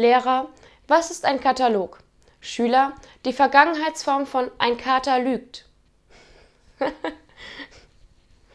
Lehrer, was ist ein Katalog? Schüler, die Vergangenheitsform von ein Kater lügt.